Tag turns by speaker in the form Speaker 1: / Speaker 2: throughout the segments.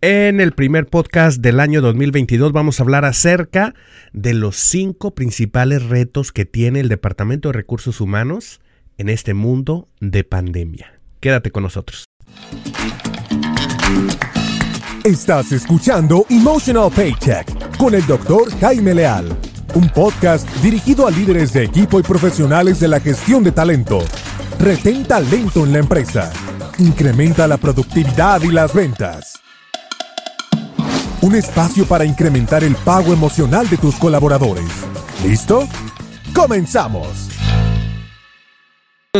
Speaker 1: En el primer podcast del año 2022 vamos a hablar acerca de los cinco principales retos que tiene el Departamento de Recursos Humanos en este mundo de pandemia. Quédate con nosotros.
Speaker 2: Estás escuchando Emotional Paycheck con el doctor Jaime Leal, un podcast dirigido a líderes de equipo y profesionales de la gestión de talento. Retén talento en la empresa. Incrementa la productividad y las ventas. Un espacio para incrementar el pago emocional de tus colaboradores. ¿Listo? ¡Comenzamos!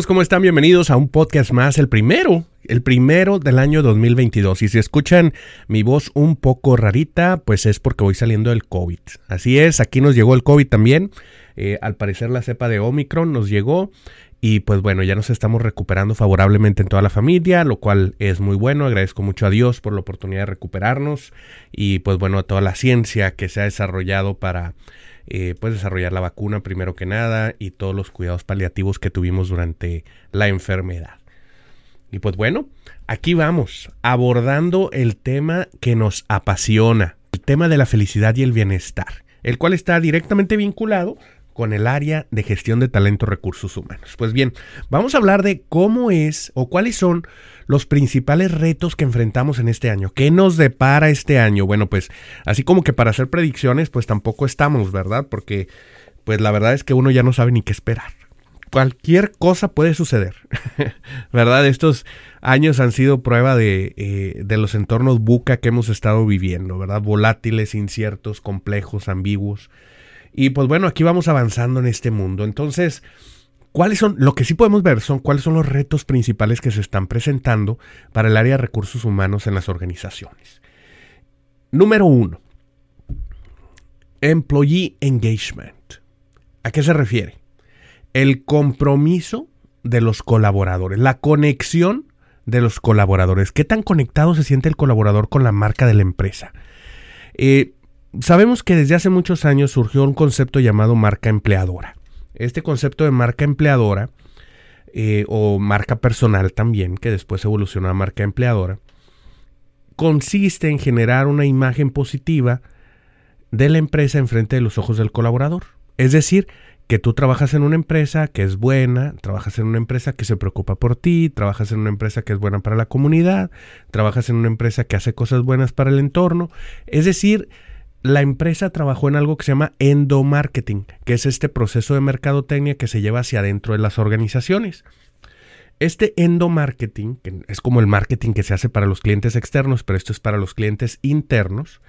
Speaker 1: ¿Cómo están? Bienvenidos a un podcast más, el primero, el primero del año 2022. Y si escuchan mi voz un poco rarita, pues es porque voy saliendo del COVID. Así es, aquí nos llegó el COVID también. Eh, al parecer la cepa de Omicron nos llegó y pues bueno, ya nos estamos recuperando favorablemente en toda la familia, lo cual es muy bueno. Agradezco mucho a Dios por la oportunidad de recuperarnos y pues bueno, a toda la ciencia que se ha desarrollado para eh, pues desarrollar la vacuna primero que nada y todos los cuidados paliativos que tuvimos durante la enfermedad. Y pues bueno, aquí vamos, abordando el tema que nos apasiona, el tema de la felicidad y el bienestar, el cual está directamente vinculado con el área de gestión de talento recursos humanos. Pues bien, vamos a hablar de cómo es o cuáles son los principales retos que enfrentamos en este año. ¿Qué nos depara este año? Bueno, pues así como que para hacer predicciones, pues tampoco estamos, ¿verdad? Porque pues la verdad es que uno ya no sabe ni qué esperar. Cualquier cosa puede suceder, ¿verdad? Estos años han sido prueba de, eh, de los entornos buca que hemos estado viviendo, ¿verdad? Volátiles, inciertos, complejos, ambiguos. Y pues bueno, aquí vamos avanzando en este mundo. Entonces, ¿cuáles son? Lo que sí podemos ver son cuáles son los retos principales que se están presentando para el área de recursos humanos en las organizaciones. Número uno, Employee Engagement. ¿A qué se refiere? El compromiso de los colaboradores, la conexión de los colaboradores. ¿Qué tan conectado se siente el colaborador con la marca de la empresa? Eh, sabemos que desde hace muchos años surgió un concepto llamado marca empleadora. Este concepto de marca empleadora eh, o marca personal también, que después evolucionó a marca empleadora, consiste en generar una imagen positiva de la empresa en frente de los ojos del colaborador. Es decir, que tú trabajas en una empresa que es buena, trabajas en una empresa que se preocupa por ti, trabajas en una empresa que es buena para la comunidad, trabajas en una empresa que hace cosas buenas para el entorno. Es decir, la empresa trabajó en algo que se llama endomarketing, que es este proceso de mercadotecnia que se lleva hacia adentro de las organizaciones. Este endomarketing, que es como el marketing que se hace para los clientes externos, pero esto es para los clientes internos,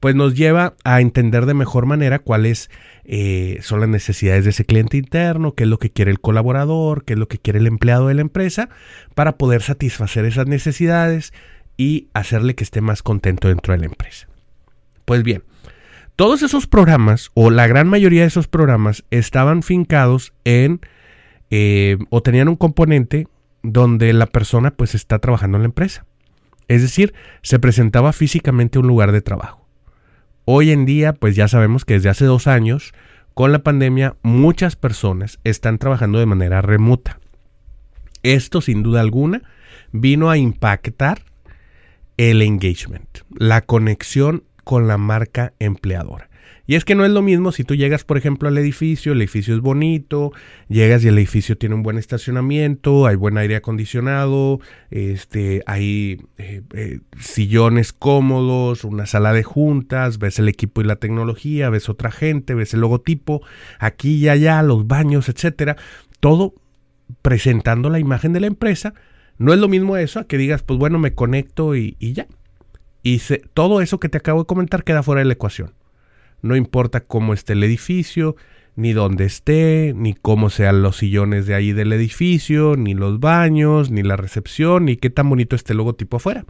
Speaker 1: pues nos lleva a entender de mejor manera cuáles eh, son las necesidades de ese cliente interno, qué es lo que quiere el colaborador, qué es lo que quiere el empleado de la empresa, para poder satisfacer esas necesidades y hacerle que esté más contento dentro de la empresa. Pues bien, todos esos programas, o la gran mayoría de esos programas, estaban fincados en eh, o tenían un componente donde la persona pues está trabajando en la empresa. Es decir, se presentaba físicamente un lugar de trabajo. Hoy en día, pues ya sabemos que desde hace dos años, con la pandemia, muchas personas están trabajando de manera remota. Esto, sin duda alguna, vino a impactar el engagement, la conexión con la marca empleadora. Y es que no es lo mismo si tú llegas, por ejemplo, al edificio, el edificio es bonito, llegas y el edificio tiene un buen estacionamiento, hay buen aire acondicionado, este, hay eh, eh, sillones cómodos, una sala de juntas, ves el equipo y la tecnología, ves otra gente, ves el logotipo, aquí y allá, los baños, etcétera, todo presentando la imagen de la empresa. No es lo mismo eso a que digas, pues bueno, me conecto y ya. Y todo eso que te acabo de comentar queda fuera de la ecuación. No importa cómo esté el edificio, ni dónde esté, ni cómo sean los sillones de ahí del edificio, ni los baños, ni la recepción, ni qué tan bonito esté el logotipo afuera.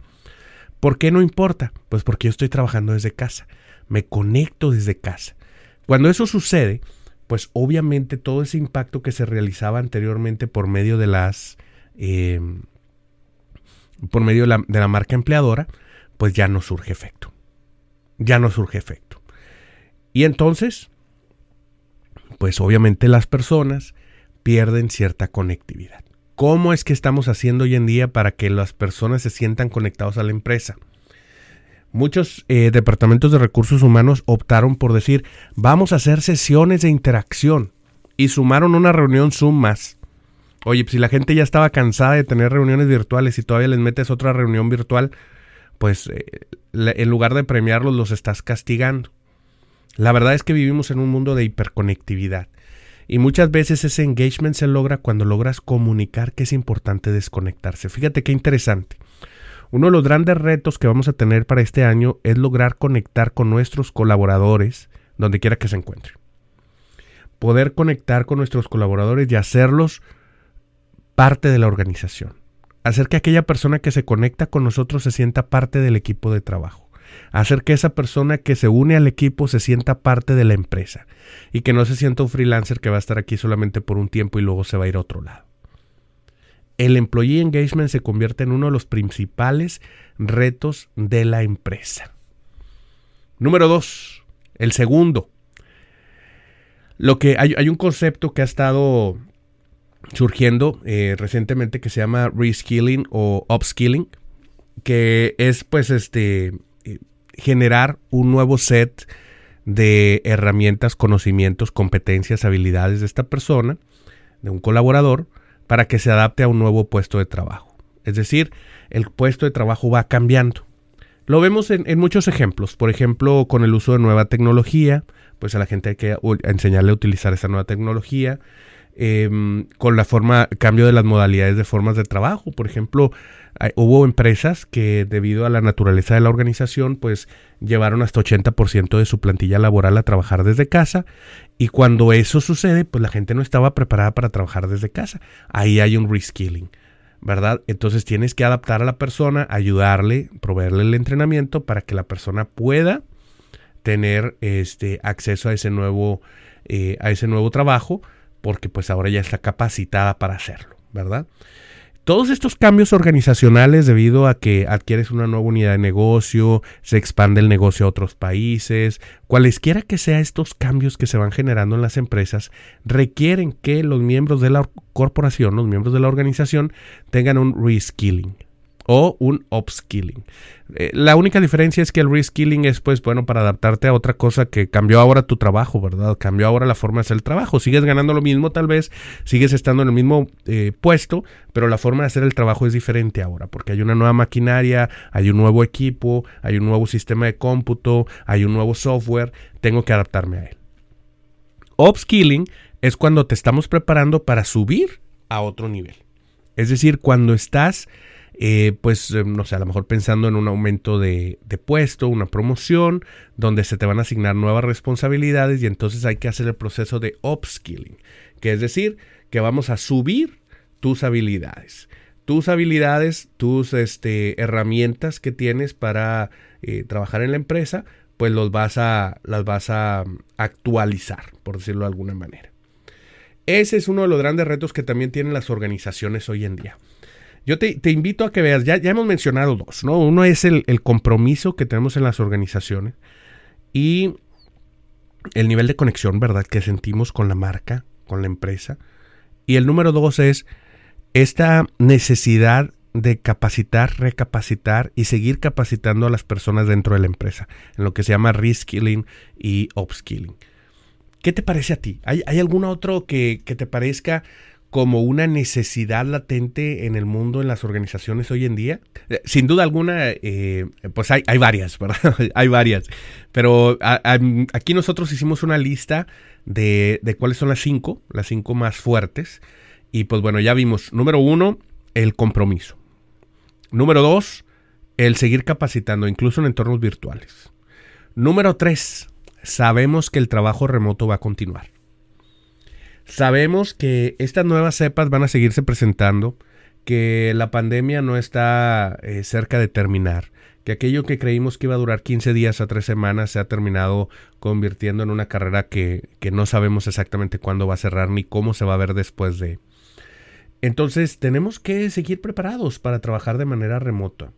Speaker 1: ¿Por qué no importa? Pues porque yo estoy trabajando desde casa. Me conecto desde casa. Cuando eso sucede, pues obviamente todo ese impacto que se realizaba anteriormente por medio de las... Eh, por medio de la, de la marca empleadora, pues ya no surge efecto. Ya no surge efecto. Y entonces, pues obviamente las personas pierden cierta conectividad. ¿Cómo es que estamos haciendo hoy en día para que las personas se sientan conectados a la empresa? Muchos eh, departamentos de recursos humanos optaron por decir, vamos a hacer sesiones de interacción y sumaron una reunión Zoom más. Oye, pues si la gente ya estaba cansada de tener reuniones virtuales y todavía les metes otra reunión virtual, pues eh, en lugar de premiarlos los estás castigando. La verdad es que vivimos en un mundo de hiperconectividad y muchas veces ese engagement se logra cuando logras comunicar que es importante desconectarse. Fíjate qué interesante. Uno de los grandes retos que vamos a tener para este año es lograr conectar con nuestros colaboradores donde quiera que se encuentren. Poder conectar con nuestros colaboradores y hacerlos parte de la organización. Hacer que aquella persona que se conecta con nosotros se sienta parte del equipo de trabajo. Hacer que esa persona que se une al equipo se sienta parte de la empresa. Y que no se sienta un freelancer que va a estar aquí solamente por un tiempo y luego se va a ir a otro lado el employee engagement se convierte en uno de los principales retos de la empresa. Número dos, el segundo. Lo que hay, un concepto que ha estado surgiendo eh, recientemente que se llama reskilling o upskilling, que es pues este eh, generar un nuevo set de herramientas, conocimientos, competencias, habilidades de esta persona, de un colaborador, para que se adapte a un nuevo puesto de trabajo. Es decir, el puesto de trabajo va cambiando. Lo vemos en, muchos ejemplos. Por ejemplo, con el uso de nueva tecnología, pues a la gente hay que enseñarle a utilizar esa nueva tecnología. Em, con la forma, cambio de las modalidades de formas de trabajo. Por ejemplo, hubo empresas que debido a la naturaleza de la organización, pues llevaron hasta 80% de su plantilla laboral a trabajar desde casa y cuando eso sucede, pues la gente no estaba preparada para trabajar desde casa. Ahí hay un reskilling, ¿verdad? Entonces tienes que adaptar a la persona, ayudarle, proveerle el entrenamiento para que la persona pueda tener este acceso a ese nuevo eh, a ese nuevo trabajo porque pues ahora ya está capacitada para hacerlo, ¿verdad? Todos estos cambios organizacionales debido a que adquieres una nueva unidad de negocio, se expande el negocio a otros países, cualesquiera que sean estos cambios que se van generando en las empresas, requieren que los miembros de la corporación, los miembros de la organización, tengan un reskilling o un upskilling. Eh, la única diferencia es que el reskilling es, pues, bueno, para adaptarte a otra cosa que cambió ahora tu trabajo, ¿verdad? Cambió ahora la forma de hacer el trabajo. Sigues ganando lo mismo, tal vez, sigues estando en el mismo eh, puesto, pero la forma de hacer el trabajo es diferente ahora, porque hay una nueva maquinaria, hay un nuevo equipo, hay un nuevo sistema de cómputo, hay un nuevo software, tengo que adaptarme a él. Upskilling es cuando te estamos preparando para subir a otro nivel. Es decir, cuando estás eh, pues eh, no sé, a lo mejor pensando en un aumento de, puesto, una promoción, donde se te van a asignar nuevas responsabilidades y entonces hay que hacer el proceso de upskilling, que es decir, que vamos a subir tus habilidades. Tus habilidades, tus este, herramientas que tienes para eh, trabajar en la empresa, pues los vas a, las vas a actualizar, por decirlo de alguna manera. Ese es uno de los grandes retos que también tienen las organizaciones hoy en día. Yo te, invito a que veas, ya, hemos mencionado dos, ¿no? Uno es el, compromiso que tenemos en las organizaciones y el nivel de conexión, ¿verdad?, que sentimos con la marca, con la empresa. Y el número dos es esta necesidad de capacitar, recapacitar y seguir capacitando a las personas dentro de la empresa, en lo que se llama reskilling y upskilling. ¿Qué te parece a ti? ¿Hay, algún otro que te parezca como una necesidad latente en el mundo, en las organizaciones hoy en día? Eh, sin duda alguna, eh, pues hay, varias, ¿verdad? hay varias. Pero aquí nosotros hicimos una lista de, de, cuáles son las cinco, las cinco más fuertes. Y pues bueno, ya vimos, número uno, el compromiso. Número dos, el seguir capacitando, incluso en entornos virtuales. Número tres, sabemos que el trabajo remoto va a continuar. Sabemos que estas nuevas cepas van a seguirse presentando, que la pandemia no está eh, cerca de terminar, que aquello que creímos que iba a durar 15 días a 3 semanas se ha terminado convirtiendo en una carrera que, que no sabemos exactamente cuándo va a cerrar ni cómo se va a ver después de. Entonces tenemos que seguir preparados para trabajar de manera remota.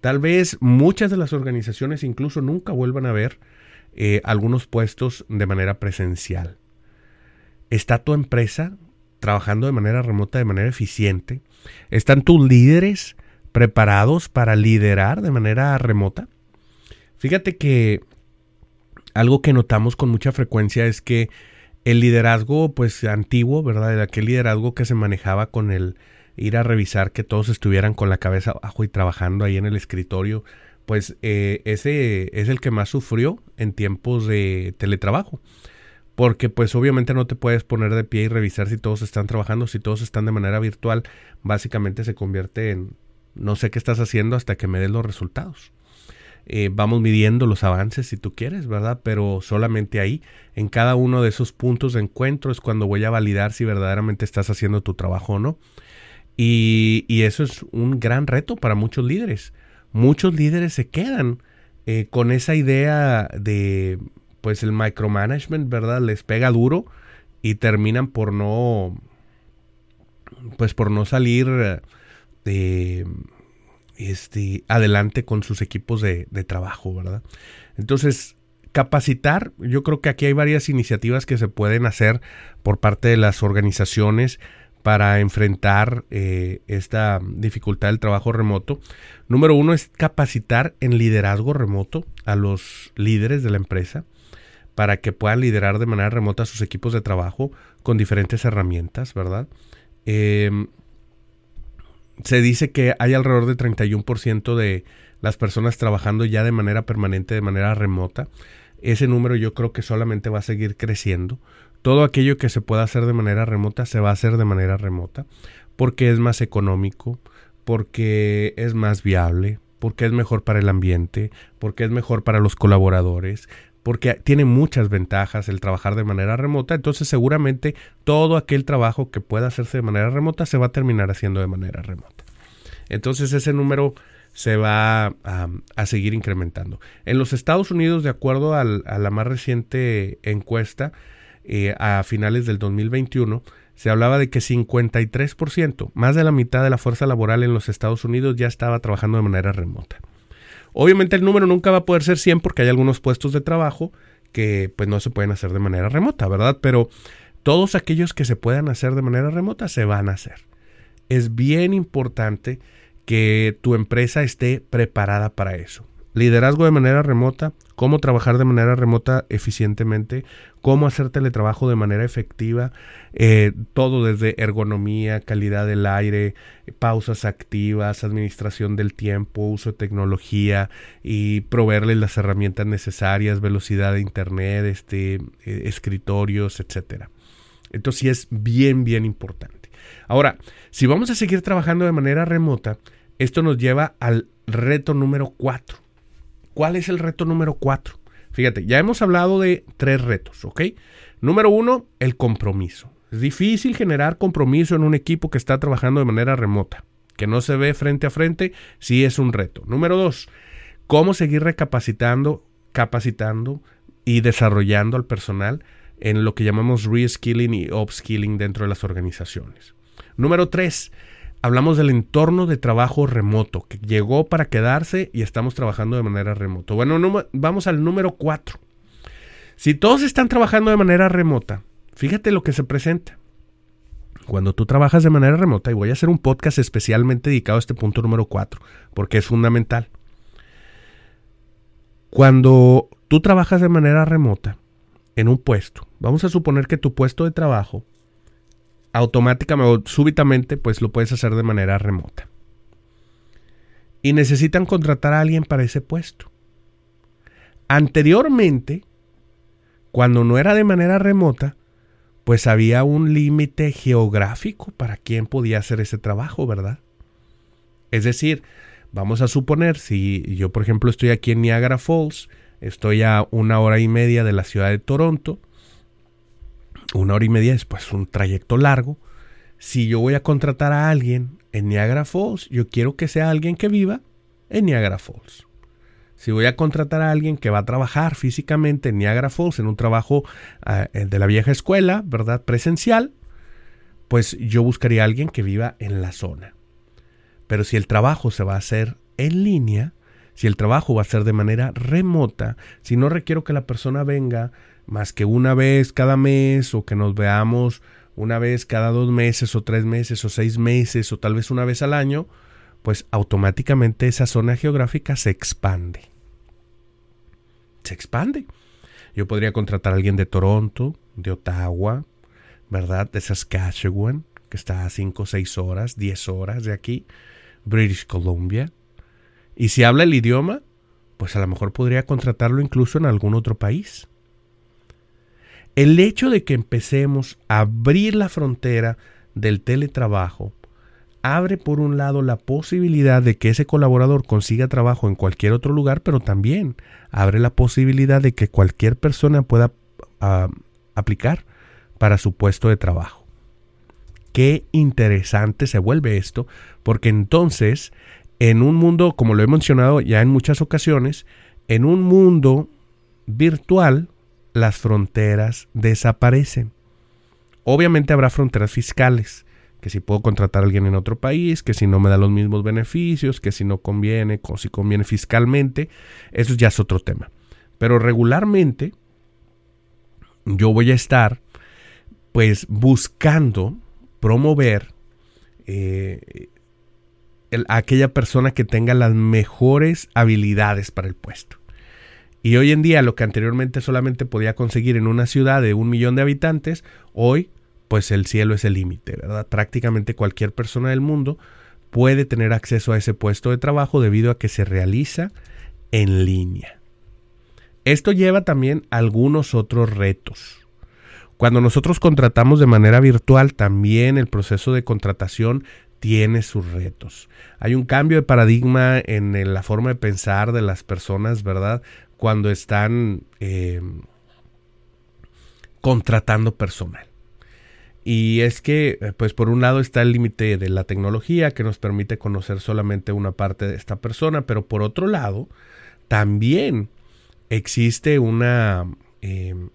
Speaker 1: Tal vez muchas de las organizaciones incluso nunca vuelvan a ver eh, algunos puestos de manera presencial. ¿Está tu empresa trabajando de manera remota, de manera eficiente? ¿Están tus líderes preparados para liderar de manera remota? Fíjate que algo que notamos con mucha frecuencia es que el liderazgo pues antiguo, ¿verdad? Aquel liderazgo que se manejaba con el ir a revisar que todos estuvieran con la cabeza abajo y trabajando ahí en el escritorio, pues eh, ese es el que más sufrió en tiempos de teletrabajo. Porque pues obviamente no te puedes poner de pie y revisar si todos están trabajando, si todos están de manera virtual, básicamente se convierte en no sé qué estás haciendo hasta que me des los resultados. Eh, vamos midiendo los avances si tú quieres, ¿verdad? Pero solamente ahí, en cada uno de esos puntos de encuentro es cuando voy a validar si verdaderamente estás haciendo tu trabajo o no. Y, eso es un gran reto para muchos líderes. Muchos líderes se quedan eh, con esa idea de, pues el micromanagement, ¿verdad? Les pega duro y terminan por no, pues por no salir de este, adelante con sus equipos de, trabajo, ¿verdad? Entonces, capacitar, yo creo que aquí hay varias iniciativas que se pueden hacer por parte de las organizaciones para enfrentar eh, esta dificultad del trabajo remoto. Número uno es capacitar en liderazgo remoto a los líderes de la empresa para que puedan liderar de manera remota sus equipos de trabajo con diferentes herramientas, ¿verdad? Eh, se dice que hay alrededor de 31% de las personas trabajando ya de manera permanente, de manera remota. Ese número yo creo que solamente va a seguir creciendo. Todo aquello que se pueda hacer de manera remota se va a hacer de manera remota porque es más económico, porque es más viable, porque es mejor para el ambiente, porque es mejor para los colaboradores, porque tiene muchas ventajas el trabajar de manera remota, entonces seguramente todo aquel trabajo que pueda hacerse de manera remota se va a terminar haciendo de manera remota. Entonces ese número se va a, seguir incrementando. En los Estados Unidos, de acuerdo a la más reciente encuesta, eh, a finales del 2021, se hablaba de que 53%, más de la mitad de la fuerza laboral en los Estados Unidos ya estaba trabajando de manera remota. Obviamente el número nunca va a poder ser 100 porque hay algunos puestos de trabajo que pues no se pueden hacer de manera remota, ¿verdad? Pero todos aquellos que se puedan hacer de manera remota se van a hacer. Es bien importante que tu empresa esté preparada para eso liderazgo de manera remota, cómo trabajar de manera remota eficientemente, cómo hacer teletrabajo de manera efectiva, eh, todo desde ergonomía, calidad del aire, pausas activas, administración del tiempo, uso de tecnología y proveerles las herramientas necesarias, velocidad de internet, este, eh, escritorios, etcétera. Entonces sí es bien, bien importante. Ahora, si vamos a seguir trabajando de manera remota, esto nos lleva al reto número 4 ¿Cuál es el reto número cuatro? Fíjate, ya hemos hablado de tres retos, ¿ok? Número uno, el compromiso. Es difícil generar compromiso en un equipo que está trabajando de manera remota, que no se ve frente a frente, sí es un reto. Número dos, cómo seguir recapacitando, capacitando y desarrollando al personal en lo que llamamos reskilling y upskilling dentro de las organizaciones. Número tres, hablamos del entorno de trabajo remoto, que llegó para quedarse y estamos trabajando de manera remota. Bueno, vamos al número 4. Si todos están trabajando de manera remota, fíjate lo que se presenta. Cuando tú trabajas de manera remota, y voy a hacer un podcast especialmente dedicado a este punto número 4, porque es fundamental. Cuando tú trabajas de manera remota en un puesto, vamos a suponer que tu puesto de trabajo automáticamente o súbitamente pues lo puedes hacer de manera remota. Y necesitan contratar a alguien para ese puesto. Anteriormente, cuando no era de manera remota, pues había un límite geográfico para quién podía hacer ese trabajo, ¿verdad? Es decir, vamos a suponer, si yo por ejemplo estoy aquí en Niagara Falls, estoy a una hora y media de la ciudad de Toronto, una hora y media es pues un trayecto largo. Si yo voy a contratar a alguien en Niagara Falls, yo quiero que sea alguien que viva en Niagara Falls. Si voy a contratar a alguien que va a trabajar físicamente en Niagara Falls, en un trabajo ah, eh, de la vieja escuela, ¿verdad? Presencial, pues yo buscaría a alguien que viva en la zona. Pero si el trabajo se va a hacer en línea, si el trabajo va a ser de manera remota, si no requiero que la persona venga más que una vez cada mes o que nos veamos una vez cada dos meses o tres meses o seis meses o tal vez una vez al año, pues automáticamente esa zona geográfica se expande. se expande. Yo podría contratar a alguien de Toronto, de Ottawa, ¿verdad? De Saskatchewan, que está a 5, 6 horas, 10 horas de aquí, British Columbia. Y si habla el idioma, pues a lo mejor podría contratarlo incluso en algún otro país. El hecho de que empecemos a abrir la frontera del teletrabajo abre por un lado la posibilidad de que ese colaborador consiga trabajo en cualquier otro lugar, pero también abre la posibilidad de que cualquier persona pueda ah, aplicar para su puesto de trabajo. Qué interesante se vuelve esto, porque entonces, en un mundo, como lo he mencionado ya en muchas ocasiones, en un mundo virtual, las fronteras desaparecen. Obviamente habrá fronteras fiscales, que si puedo contratar a alguien en otro país, que si no me da los mismos beneficios, que si no conviene, o si conviene fiscalmente, eso ya es otro tema. Pero regularmente yo voy a estar pues buscando promover eh, a aquella persona que tenga las mejores habilidades para el puesto. Y hoy en día lo que anteriormente solamente podía conseguir en una ciudad de un millón de habitantes, hoy pues el cielo es el límite, ¿verdad? Prácticamente cualquier persona del mundo puede tener acceso a ese puesto de trabajo debido a que se realiza en línea. Esto lleva también algunos otros retos. Cuando nosotros contratamos de manera virtual, también el proceso de contratación tiene sus retos. Hay un cambio de paradigma en la forma de pensar de las personas, ¿verdad? Cuando están eh, contratando personal. Y es que, eh, pues por un lado está el límite de la tecnología que nos permite conocer solamente una parte de esta persona, pero por otro lado, también existe una, em,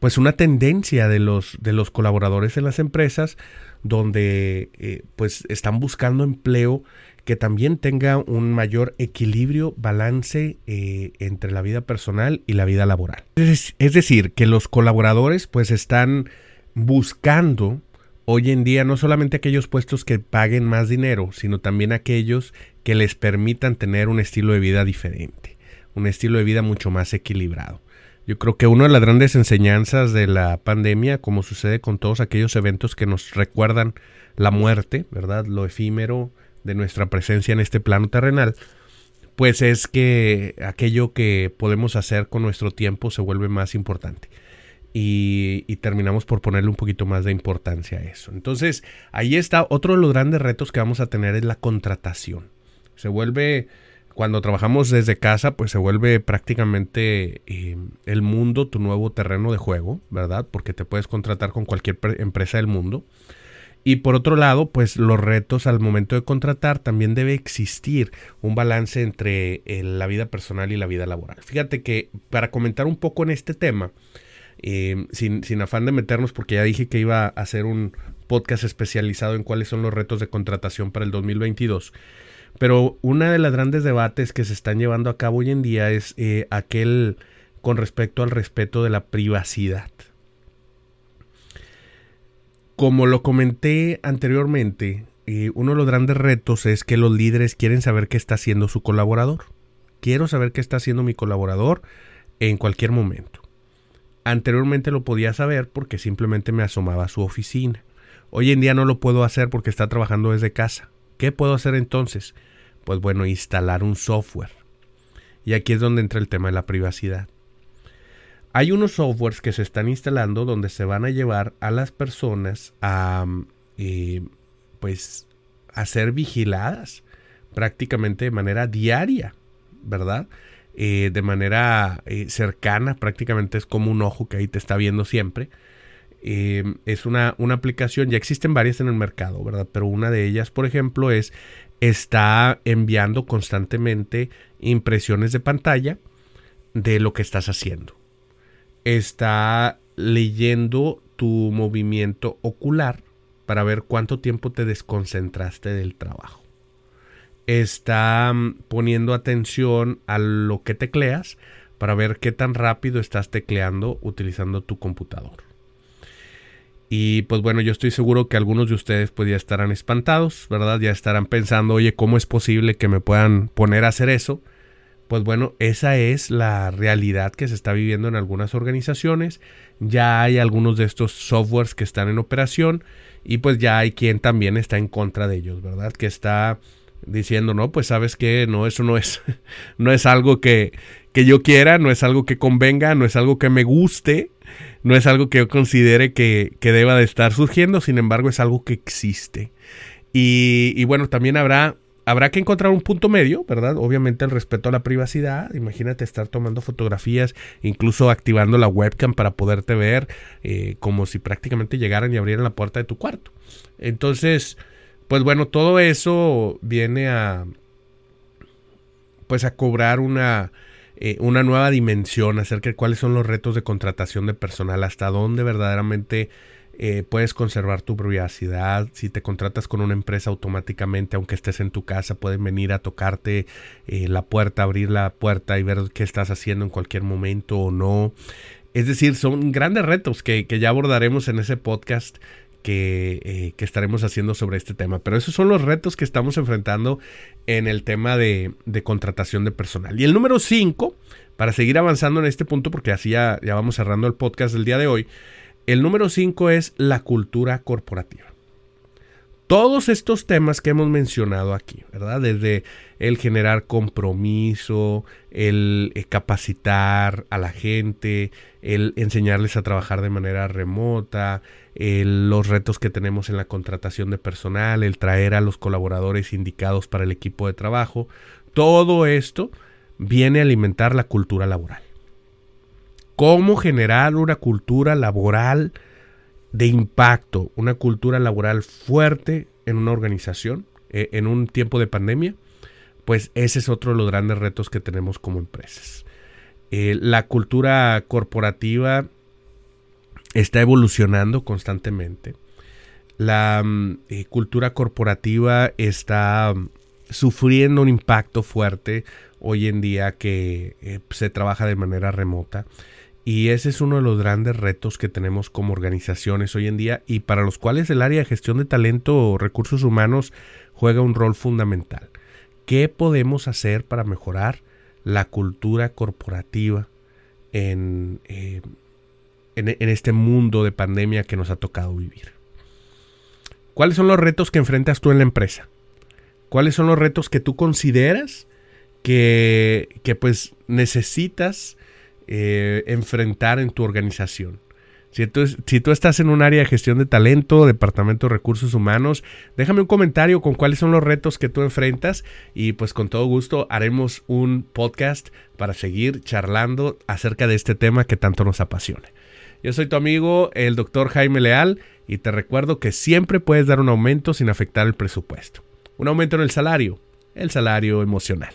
Speaker 1: pues una tendencia de los, de los colaboradores en las empresas donde eh, pues están buscando empleo que también tenga un mayor equilibrio, balance eh, entre la vida personal y la vida laboral. Es, es decir, que los colaboradores pues están buscando hoy en día no solamente aquellos puestos que paguen más dinero, sino también aquellos que les permitan tener un estilo de vida diferente, un estilo de vida mucho más equilibrado. Yo creo que una de las grandes enseñanzas de la pandemia, como sucede con todos aquellos eventos que nos recuerdan la muerte, ¿verdad? Lo efímero de nuestra presencia en este plano terrenal, pues es que aquello que podemos hacer con nuestro tiempo se vuelve más importante y, terminamos por ponerle un poquito más de importancia a eso. Entonces, ahí está otro de los grandes retos que vamos a tener es la contratación. Se vuelve, cuando trabajamos desde casa, pues se vuelve prácticamente eh, el mundo tu nuevo terreno de juego, ¿verdad? Porque te puedes contratar con cualquier empresa del mundo. Y por otro lado, pues los retos al momento de contratar también debe existir un balance entre eh, la vida personal y la vida laboral. Fíjate que para comentar un poco en este tema, eh, sin, sin, afán de meternos, porque ya dije que iba a hacer un podcast especializado en cuáles son los retos de contratación para el 2022. Pero una de las grandes debates que se están llevando a cabo hoy en día es eh, aquel con respecto al respeto de la privacidad. Como lo comenté anteriormente, eh, uno de los grandes retos es que los líderes quieren saber qué está haciendo su colaborador. Quiero saber qué está haciendo mi colaborador en cualquier momento. Anteriormente lo podía saber porque simplemente me asomaba a su oficina. Hoy en día no lo puedo hacer porque está trabajando desde casa. ¿Qué puedo hacer entonces? Pues bueno, instalar un software. Y aquí es donde entra el tema de la privacidad. Hay unos softwares que se están instalando donde se van a llevar a las personas a eh, pues a ser vigiladas prácticamente de manera diaria, ¿verdad? Eh, de manera eh, cercana, prácticamente es como un ojo que ahí te está viendo siempre. Es una, una, aplicación, ya existen varias en el mercado, ¿verdad? Pero una de ellas, por ejemplo, es, está enviando constantemente impresiones de pantalla de lo que estás haciendo. Está leyendo tu movimiento ocular para ver cuánto tiempo te desconcentraste del trabajo está mm, poniendo atención a lo que tecleas para ver qué tan rápido estás tecleando utilizando tu computador. Y pues bueno, yo estoy seguro que algunos de ustedes pues ya estarán espantados, ¿verdad? Ya estarán pensando, oye, ¿cómo es posible que me puedan poner a hacer eso? pues bueno, esa es la realidad que se está viviendo en algunas organizaciones. Ya hay algunos de estos softwares que están en operación y pues ya hay quien también está en contra de ellos, ¿verdad? Que está diciendo, no, pues sabes que no, eso no es, no es algo que, que yo quiera, no es algo que convenga, no es algo que me guste, no es algo que yo considere que, que deba de estar surgiendo, sin embargo es algo que existe. Y, bueno, también habrá habrá que encontrar un punto medio, ¿verdad? Obviamente el respeto a la privacidad. Imagínate estar tomando fotografías, incluso activando la webcam para poderte ver, eh, como si prácticamente llegaran y abrieran la puerta de tu cuarto. Entonces, pues bueno, todo eso viene a, pues a cobrar una, eh, una nueva dimensión acerca de cuáles son los retos de contratación de personal, hasta dónde verdaderamente eh, puedes conservar tu privacidad. Si te contratas con una empresa automáticamente, aunque estés en tu casa, pueden venir a tocarte eh, la puerta, abrir la puerta y ver qué estás haciendo en cualquier momento o no. Es decir, son grandes retos que, ya abordaremos en ese podcast que, eh, que, estaremos haciendo sobre este tema. Pero esos son los retos que estamos enfrentando en el tema de, contratación de personal. Y el número 5, para seguir avanzando en este punto, porque así ya, ya vamos cerrando el podcast del día de hoy, el número 5 es la cultura corporativa. Todos estos temas que hemos mencionado aquí, ¿verdad? Desde el generar compromiso, el eh, capacitar a la gente, el enseñarles a trabajar de manera remota, los retos que tenemos en la contratación de personal, el traer a los colaboradores indicados para el equipo de trabajo, todo esto viene a alimentar la cultura laboral cómo generar una cultura laboral de impacto, una cultura laboral fuerte en una organización eh, en un tiempo de pandemia, pues ese es otro de los grandes retos que tenemos como empresas. Eh, la cultura corporativa está evolucionando constantemente. La mm, eh, cultura corporativa está mm, sufriendo un impacto fuerte hoy en día que se trabaja de manera remota. Y ese es uno de los grandes retos que tenemos como organizaciones hoy en día y para los cuales el área de gestión de talento o recursos humanos juega un rol fundamental. ¿Qué podemos hacer para mejorar la cultura corporativa en, eh, en, en este mundo de pandemia que nos ha tocado vivir? ¿Cuáles son los retos que enfrentas tú en la empresa? ¿Cuáles son los retos que tú consideras que, que pues necesitas eh, enfrentar en tu organización. Si tú, si tú, estás en un área de gestión de talento, departamento de recursos humanos, déjame un comentario con cuáles son los retos que tú enfrentas y pues con todo gusto haremos un podcast para seguir charlando acerca de este tema que tanto nos apasiona. Yo soy tu amigo, el doctor Jaime Leal, y te recuerdo que siempre puedes dar un aumento sin afectar el presupuesto. Un aumento en el salario, el salario emocional.